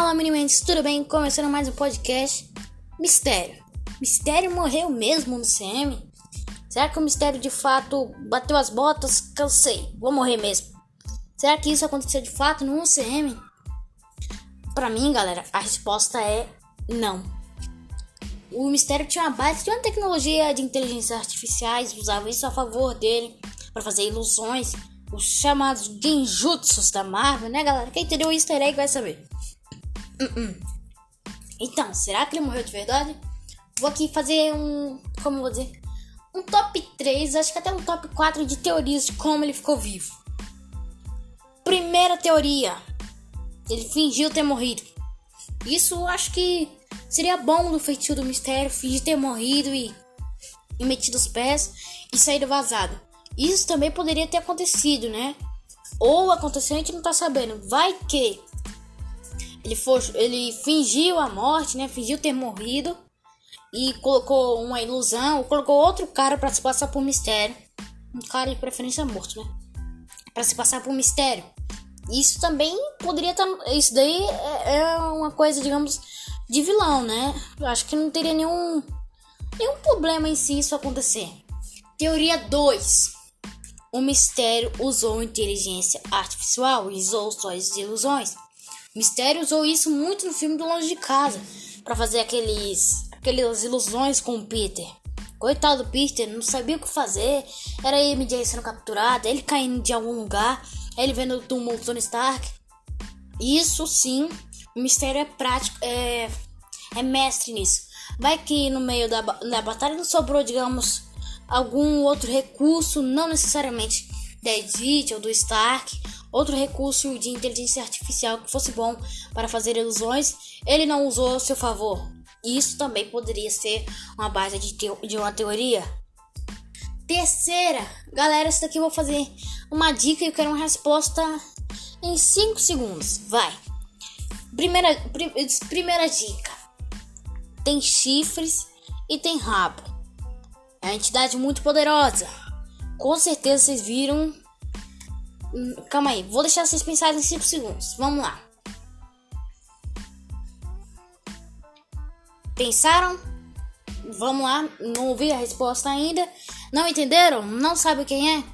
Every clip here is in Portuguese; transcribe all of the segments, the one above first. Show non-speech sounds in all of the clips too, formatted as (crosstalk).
Fala, meninos, tudo bem? Começando mais um podcast. Mistério. Mistério morreu mesmo no CM? Será que o mistério de fato bateu as botas? Cansei, vou morrer mesmo. Será que isso aconteceu de fato no CM? Pra mim, galera, a resposta é não. O mistério tinha uma base de uma tecnologia de inteligência artificiais, usava isso a favor dele para fazer ilusões, os chamados genjutsus da Marvel, né, galera? Quem entendeu o easter egg vai saber. Então, será que ele morreu de verdade? Vou aqui fazer um. Como vou dizer? Um top 3, acho que até um top 4 de teorias de como ele ficou vivo. Primeira teoria: ele fingiu ter morrido. Isso acho que seria bom do feitio do mistério fingir ter morrido e, e metido os pés e saído vazado. Isso também poderia ter acontecido, né? Ou aconteceu a gente não tá sabendo. Vai que ele, for, ele fingiu a morte, né? Fingiu ter morrido e colocou uma ilusão, colocou outro cara para se passar por mistério. Um cara de preferência morto, né? Para se passar por mistério. Isso também poderia estar. Tá, isso daí é, é uma coisa, digamos, de vilão, né? Eu acho que não teria nenhum, nenhum problema em si isso acontecer. Teoria 2. O mistério usou inteligência artificial e usou suas ilusões Mistério usou isso muito no filme do Longe de Casa para fazer aqueles aquelas ilusões com o Peter. Coitado do Peter, não sabia o que fazer. Era ele MJ sendo capturado, ele caindo de algum lugar, ele vendo o túmulo do Tony Stark. Isso sim, o mistério é prático, é, é mestre nisso. Vai que no meio da, da batalha não sobrou, digamos, algum outro recurso, não necessariamente da Edith ou do Stark, outro recurso de inteligência artificial que fosse bom para fazer ilusões, ele não usou a seu favor. Isso também poderia ser uma base de, de uma teoria. Terceira, galera, isso daqui eu vou fazer uma dica e eu quero uma resposta em 5 segundos. Vai. Primeira, prim, primeira dica: tem chifres e tem rabo. É uma entidade muito poderosa. Com certeza vocês viram Hum, calma aí, vou deixar vocês pensarem em 5 segundos. Vamos lá. Pensaram? Vamos lá, não ouvi a resposta ainda. Não entenderam? Não sabe quem é?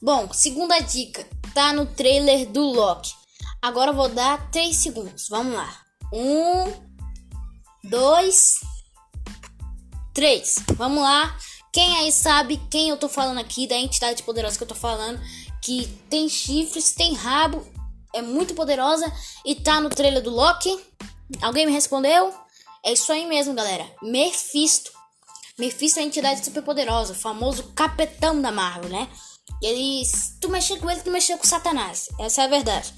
Bom, segunda dica, tá no trailer do Loki. Agora eu vou dar 3 segundos. Vamos lá. 1 2 3. Vamos lá. Quem aí sabe quem eu tô falando aqui, da entidade poderosa que eu tô falando? que tem chifres, tem rabo, é muito poderosa e tá no trailer do Loki. Alguém me respondeu? É isso aí mesmo, galera. Mephisto. Mephisto é a entidade super poderosa, o famoso capetão da Marvel, né? Ele, tu mexer com ele, tu mexer com Satanás. Essa é a verdade.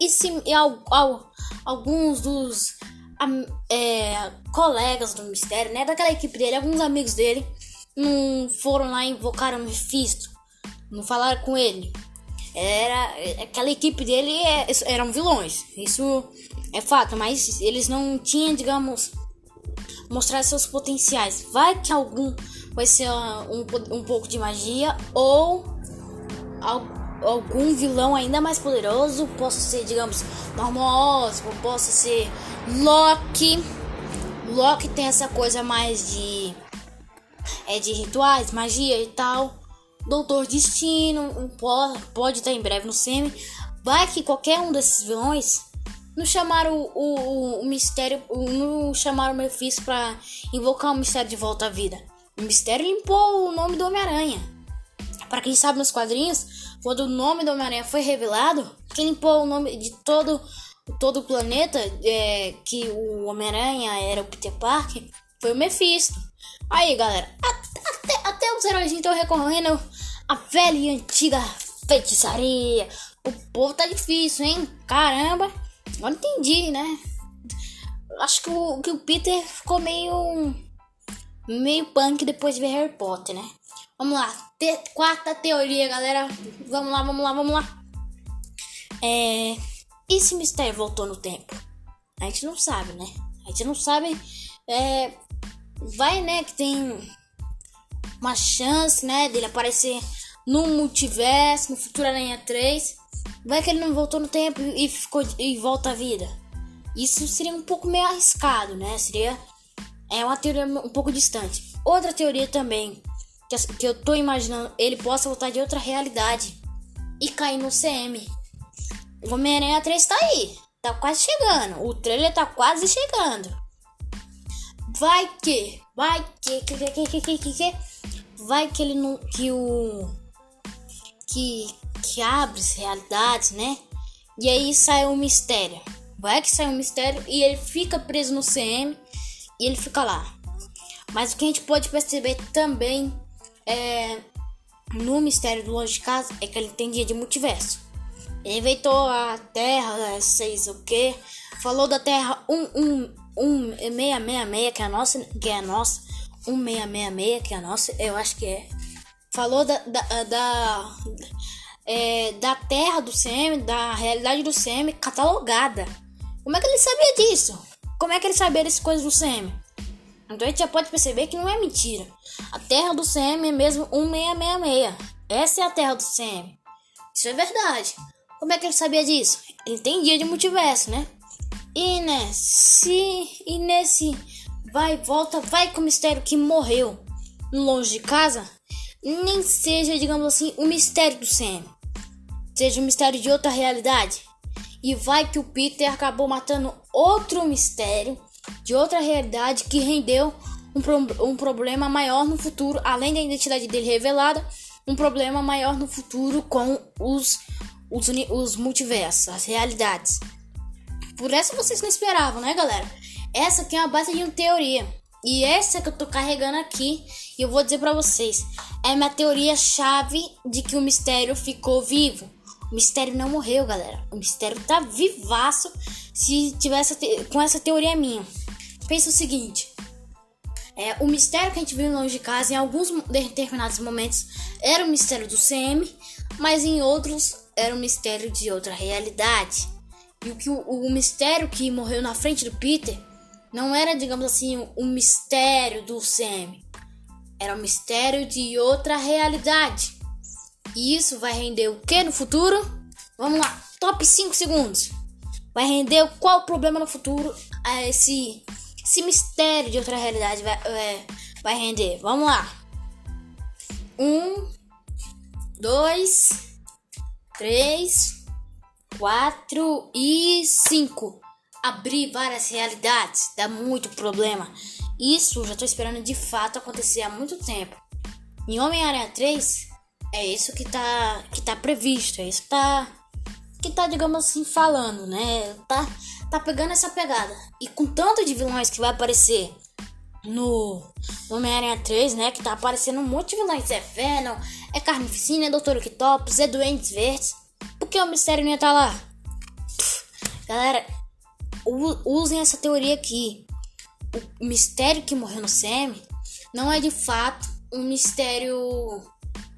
E se e ao, ao, alguns dos é, colegas do mistério, né? Daquela equipe dele, alguns amigos dele, não foram lá e invocaram Mephisto não falaram com ele. Era aquela equipe dele é, eram vilões. Isso é fato, mas eles não tinham, digamos, mostrar seus potenciais. Vai que algum vai ser um, um pouco de magia ou algum vilão ainda mais poderoso. Possa ser, digamos, Normos, possa ser Loki. Loki tem essa coisa mais de é de rituais, magia e tal. Doutor Destino, pode estar em breve no semi. Vai que qualquer um desses vilões não chamaram o, o, o mistério, não chamaram o Mephisto para invocar o mistério de volta à vida. O mistério limpou o nome do Homem-Aranha. Para quem sabe nos quadrinhos, quando o nome do Homem-Aranha foi revelado, quem limpou o nome de todo, todo o planeta, é, que o Homem-Aranha era o Peter Parker, foi o Mephisto. Aí, galera, até, até os heróis estão recorrendo a velha e antiga feitiçaria. O povo tá difícil, hein? Caramba, agora entendi, né? Acho que o, que o Peter ficou meio. meio punk depois de ver Harry Potter, né? Vamos lá, te, quarta teoria, galera. Vamos lá, vamos lá, vamos lá. É. E se Mistério voltou no tempo? A gente não sabe, né? A gente não sabe. É. Vai, né? Que tem uma chance, né? Dele aparecer no multiverso, no Futuro Aranha 3. Vai que ele não voltou no tempo e ficou e volta à vida. Isso seria um pouco meio arriscado, né? Seria é uma teoria um pouco distante. Outra teoria também que, que eu tô imaginando, ele possa voltar de outra realidade e cair no CM. O Homem-Aranha 3 tá aí, tá quase chegando. O trailer tá quase chegando. Vai que, vai que, que, que, que, que, que, que vai que ele não, que o que que abre realidades, né? E aí sai um mistério. Vai que sai um mistério e ele fica preso no CM e ele fica lá. Mas o que a gente pode perceber também é, no mistério do longe de casa é que ele tem dia de multiverso. Ele inventou a Terra, sei o que, falou da Terra 11666 que é a nossa, que é a nossa, 1666 que é a nossa, eu acho que é. Falou da da, da, é, da Terra do CM, da realidade do CM catalogada. Como é que ele sabia disso? Como é que ele sabia dessas coisas do CM? Então a gente já pode perceber que não é mentira. A terra do CM é mesmo 1666. Essa é a terra do CM. Isso é verdade. Como é que ele sabia disso? Ele tem dia de multiverso, né? E nesse. E nesse. Vai volta, vai com o mistério que morreu longe de casa. Nem seja, digamos assim, o mistério do CM. Seja um mistério de outra realidade. E vai que o Peter acabou matando outro mistério de outra realidade que rendeu um, pro um problema maior no futuro, além da identidade dele revelada, um problema maior no futuro com os, os, os multiversos, as realidades. Por essa vocês não esperavam, né, galera? Essa aqui é uma base de uma teoria. E essa que eu tô carregando aqui, e eu vou dizer para vocês, é minha teoria chave de que o mistério ficou vivo. O mistério não morreu, galera. O mistério tá vivaço se tivesse com essa teoria minha. Pensa o seguinte: é, o mistério que a gente viu longe de casa, em alguns determinados momentos, era o mistério do CM, mas em outros era o mistério de outra realidade. E o, que, o, o mistério que morreu na frente do Peter não era, digamos assim, o, mistério do CM. Era o mistério de outra realidade. E isso vai render o que no futuro? Vamos lá, top 5 segundos. Vai render qual problema no futuro a esse, esse mistério de outra realidade vai, é, vai render. Vamos lá. Um, dois, três, quatro e cinco. Abrir várias realidades dá muito problema. Isso já tô esperando de fato acontecer há muito tempo. Em Homem-Aranha 3, é isso que tá, que tá previsto, é isso que tá, que tá, digamos assim, falando, né? Tá, tá pegando essa pegada. E com tanto de vilões que vai aparecer no Homem-Aranha 3, né? Que tá aparecendo um monte de vilões. É Venom, é Carnificina, é Doutor Octopus, é Duendes Verdes. Que o mistério não ia estar tá lá? galera, usem essa teoria aqui. O mistério que morreu no Semi não é de fato um mistério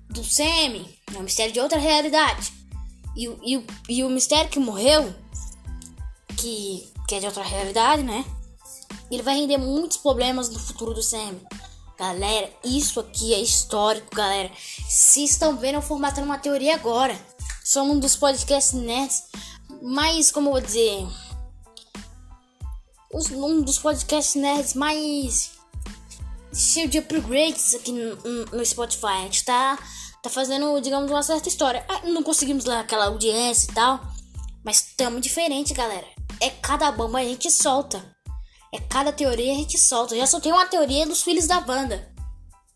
do Semi, é um mistério de outra realidade. E, e, e o mistério que morreu, que, que é de outra realidade, né? Ele vai render muitos problemas no futuro do Semi. Galera, isso aqui é histórico, galera. Se estão vendo, eu formatando uma teoria agora. Somos um dos podcasts nerds mais, como eu vou dizer, um dos podcasts nerds mais cheio de upgrades aqui no, no Spotify. A gente tá tá fazendo, digamos, uma certa história. Ah, não conseguimos lá aquela audiência e tal, mas tamo diferente, galera. É cada bomba a gente solta. É cada teoria a gente solta. Eu já soltei uma teoria dos filhos da banda.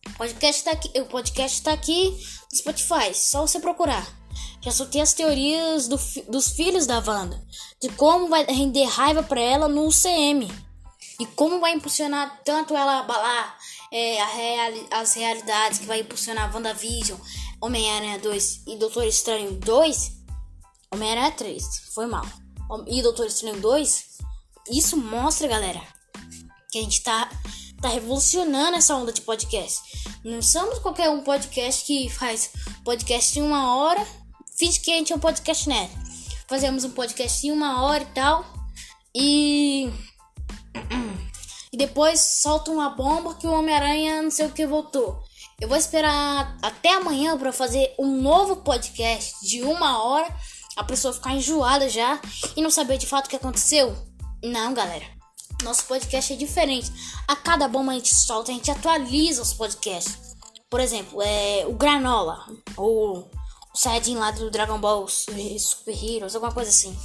O podcast tá aqui, o podcast tá aqui no Spotify, só você procurar. Já soltei as teorias do, dos filhos da Wanda, de como vai render raiva para ela no CM e como vai impulsionar tanto ela abalar é, reali as realidades que vai impulsionar WandaVision, Homem-Aranha 2 e Doutor Estranho 2, Homem-Aranha 3, foi mal. E Doutor Estranho 2, isso mostra, galera, que a gente tá, tá revolucionando essa onda de podcast. Não somos qualquer um podcast que faz podcast em uma hora, finge que a gente é um podcast né? Fazemos um podcast em uma hora e tal. E (clears throat) e depois solta uma bomba que o Homem-Aranha não sei o que voltou. Eu vou esperar até amanhã para fazer um novo podcast de uma hora. A pessoa ficar enjoada já e não saber de fato o que aconteceu. Não, galera. Nosso podcast é diferente. A cada bomba a gente solta, a gente atualiza os podcasts. Por exemplo, é o Granola, ou o Saiyajin lá do Dragon Ball Super Heroes, alguma coisa assim.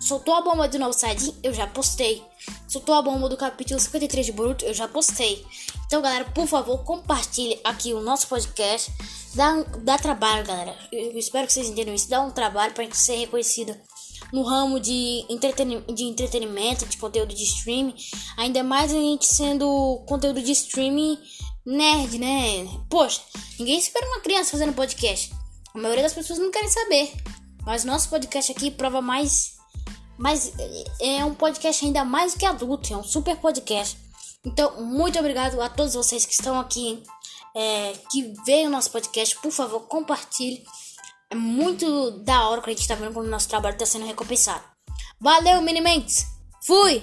Soltou a bomba do novo Saiyajin, eu já postei. Soltou a bomba do capítulo 53 de Boruto, eu já postei. Então, galera, por favor, compartilhe aqui o nosso podcast. Dá, dá trabalho, galera. Eu espero que vocês entendam isso. Dá um trabalho pra gente ser reconhecido no ramo de, entreten de entretenimento, de conteúdo de streaming. Ainda mais a gente sendo conteúdo de streaming nerd, né? Poxa, ninguém espera uma criança fazendo podcast. A maioria das pessoas não querem saber. Mas nosso podcast aqui prova mais. Mas é um podcast ainda mais que adulto, é um super podcast. Então, muito obrigado a todos vocês que estão aqui, é, que veem o nosso podcast. Por favor, compartilhe. É muito da hora que a gente tá vendo como o nosso trabalho está sendo recompensado. Valeu, Minimentes! Fui!